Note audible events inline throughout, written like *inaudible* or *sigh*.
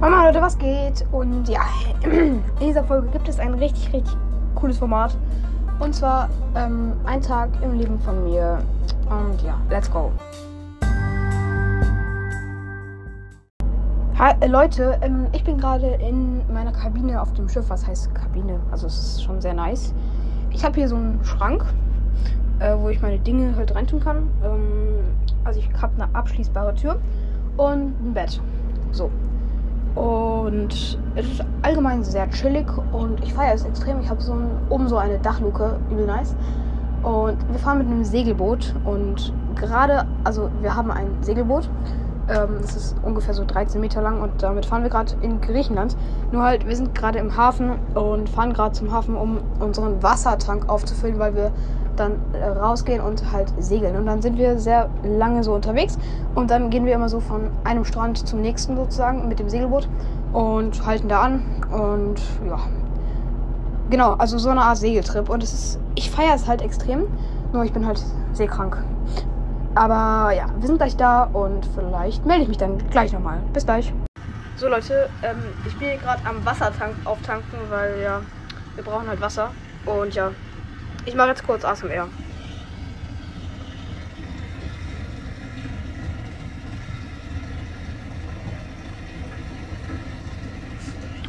Mama Leute, was geht? Und ja, *clears throat* in dieser Folge gibt es ein richtig, richtig cooles Format. Und zwar ähm, ein Tag im Leben von mir. Und ja, let's go. Hi, äh, Leute, ähm, ich bin gerade in meiner Kabine auf dem Schiff. Was heißt Kabine? Also es ist schon sehr nice. Ich habe hier so einen Schrank, äh, wo ich meine Dinge halt reintun kann. Ähm, also ich habe eine abschließbare Tür und ein Bett. So. Und es ist allgemein sehr chillig und ich feiere es extrem. Ich habe so ein, oben so eine Dachluke, übel nice. Und wir fahren mit einem Segelboot und gerade, also wir haben ein Segelboot. Ähm, das ist ungefähr so 13 Meter lang und damit fahren wir gerade in Griechenland. Nur halt, wir sind gerade im Hafen und fahren gerade zum Hafen, um unseren Wassertank aufzufüllen, weil wir dann äh, rausgehen und halt segeln. Und dann sind wir sehr lange so unterwegs und dann gehen wir immer so von einem Strand zum nächsten sozusagen mit dem Segelboot und halten da an und ja. Genau, also so eine Art Segeltrip und es ist, ich feiere es halt extrem, nur ich bin halt seekrank. Aber ja, wir sind gleich da und vielleicht melde ich mich dann gleich nochmal. Bis gleich. So Leute, ähm, ich bin hier gerade am Wassertank auftanken, weil ja, wir brauchen halt Wasser. Und ja, ich mache jetzt kurz ASMR.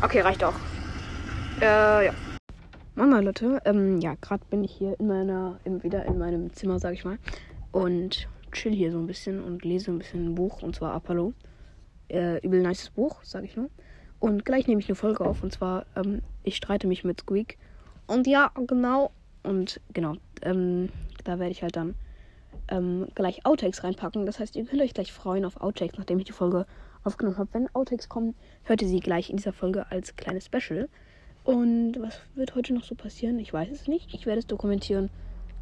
Okay, reicht auch. Äh, ja. Mama, Leute, ähm, ja, gerade bin ich hier in meiner, wieder in meinem Zimmer, sag ich mal. Und chill hier so ein bisschen und lese ein bisschen ein Buch, und zwar Apollo. Äh, übel nice Buch, sag ich nur. Und gleich nehme ich eine Folge auf, und zwar, ähm, ich streite mich mit Squeak. Und ja, genau. Und genau, ähm, da werde ich halt dann ähm, gleich Outtakes reinpacken. Das heißt, ihr könnt euch gleich freuen auf Outtakes, nachdem ich die Folge aufgenommen habe. Wenn Outtakes kommen, hört ihr sie gleich in dieser Folge als kleines Special. Und was wird heute noch so passieren? Ich weiß es nicht. Ich werde es dokumentieren.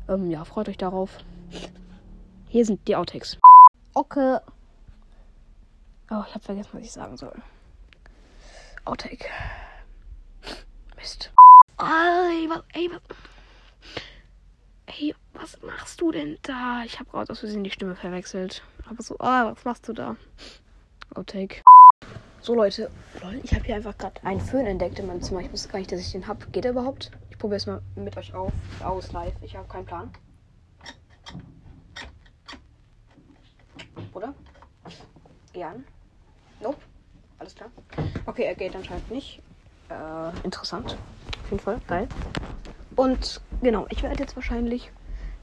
Ähm, ja, freut euch darauf. *laughs* Hier sind die Outtakes. Okay. Oh, ich habe vergessen, was ich sagen soll. Outtake. Mist. Ey, was, ey, was, ey, was machst du denn da? Ich habe gerade aus Versehen die Stimme verwechselt. Aber so, ah, was machst du da? Outtake. So Leute, lol, ich habe hier einfach gerade einen Föhn entdeckt in meinem Zimmer. Ich wusste gar nicht, dass ich den habe. Geht der überhaupt? Ich probiere es mal mit euch auf, aus live. Ich habe keinen Plan. Oder? Geh an. Nope. Alles klar. Okay, er geht anscheinend nicht. Äh, interessant. Auf jeden Fall. Geil. Und genau, ich werde jetzt wahrscheinlich.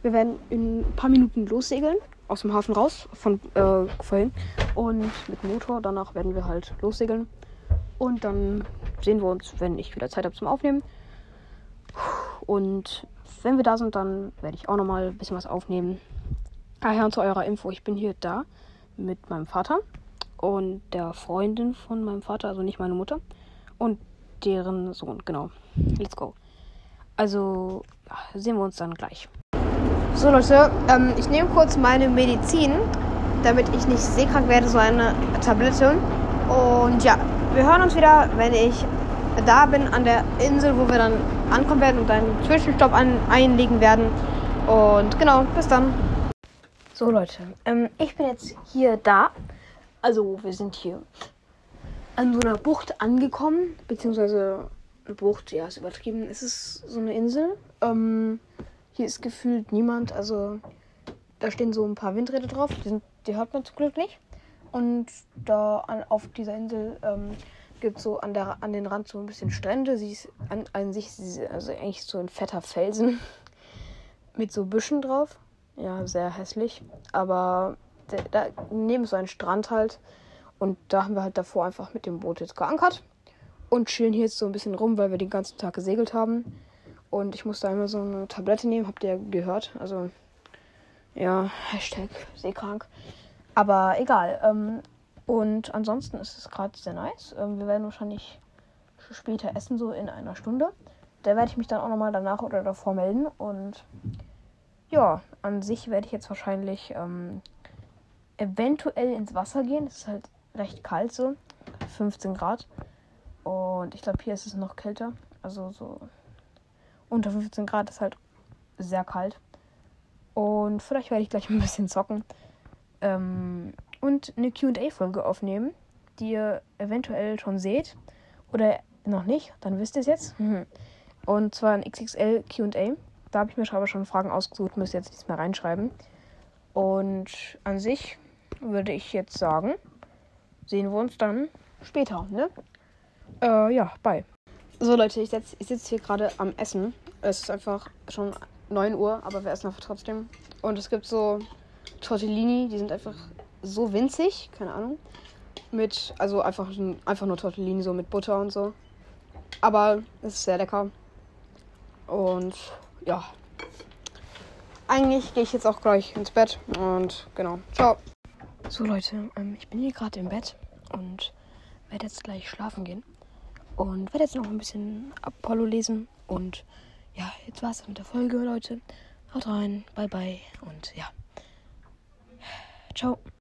Wir werden in ein paar Minuten lossegeln. Aus dem Hafen raus. Von äh, vorhin. Und mit Motor. Danach werden wir halt lossegeln. Und dann sehen wir uns, wenn ich wieder Zeit habe zum Aufnehmen. Und wenn wir da sind, dann werde ich auch nochmal ein bisschen was aufnehmen. Ah und zu eurer Info, ich bin hier da mit meinem Vater und der Freundin von meinem Vater, also nicht meine Mutter, und deren Sohn, genau. Let's go. Also sehen wir uns dann gleich. So Leute, ähm, ich nehme kurz meine Medizin, damit ich nicht seekrank werde, so eine Tablette. Und ja, wir hören uns wieder, wenn ich da bin an der Insel, wo wir dann ankommen werden und einen Zwischenstopp an, einlegen werden. Und genau, bis dann. So Leute, ähm, ich bin jetzt hier da. Also wir sind hier an so einer Bucht angekommen, beziehungsweise eine Bucht, ja, ist übertrieben. Es ist so eine Insel. Ähm, hier ist gefühlt niemand. Also da stehen so ein paar Windräder drauf. Die, sind, die hört man zum Glück nicht. Und da an, auf dieser Insel ähm, gibt es so an, der, an den Rand so ein bisschen Strände. Sie ist an, an sich, also eigentlich so ein fetter Felsen *laughs* mit so Büschen drauf. Ja, sehr hässlich. Aber da, neben so einen Strand halt. Und da haben wir halt davor einfach mit dem Boot jetzt geankert. Und chillen hier jetzt so ein bisschen rum, weil wir den ganzen Tag gesegelt haben. Und ich musste einmal so eine Tablette nehmen, habt ihr gehört. Also, ja, Hashtag seekrank. Aber egal. Ähm, und ansonsten ist es gerade sehr nice. Ähm, wir werden wahrscheinlich später essen, so in einer Stunde. Da werde ich mich dann auch nochmal danach oder davor melden. Und ja, an sich werde ich jetzt wahrscheinlich ähm, eventuell ins Wasser gehen. Es ist halt recht kalt so. 15 Grad. Und ich glaube, hier ist es noch kälter. Also so unter 15 Grad ist halt sehr kalt. Und vielleicht werde ich gleich *laughs* ein bisschen zocken. Ähm, und eine QA-Folge aufnehmen. die ihr eventuell schon seht oder noch nicht, dann wisst ihr es jetzt. *laughs* Und zwar ein XXL QA. Da habe ich mir aber schon Fragen ausgesucht, müsst ihr jetzt nichts mehr reinschreiben. Und an sich würde ich jetzt sagen, sehen wir uns dann später, ne? Äh, ja, bye. So Leute, ich, ich sitze hier gerade am Essen. Es ist einfach schon 9 Uhr, aber wir essen einfach trotzdem. Und es gibt so Tortellini, die sind einfach so winzig, keine Ahnung. Mit, also einfach, einfach nur Tortellini, so mit Butter und so. Aber es ist sehr lecker. Und ja. Eigentlich gehe ich jetzt auch gleich ins Bett. Und genau. Ciao. So Leute, ähm, ich bin hier gerade im Bett und werde jetzt gleich schlafen gehen. Und werde jetzt noch ein bisschen Apollo lesen. Und ja, jetzt war es mit der Folge, Leute. Haut rein, bye bye und ja. Ciao.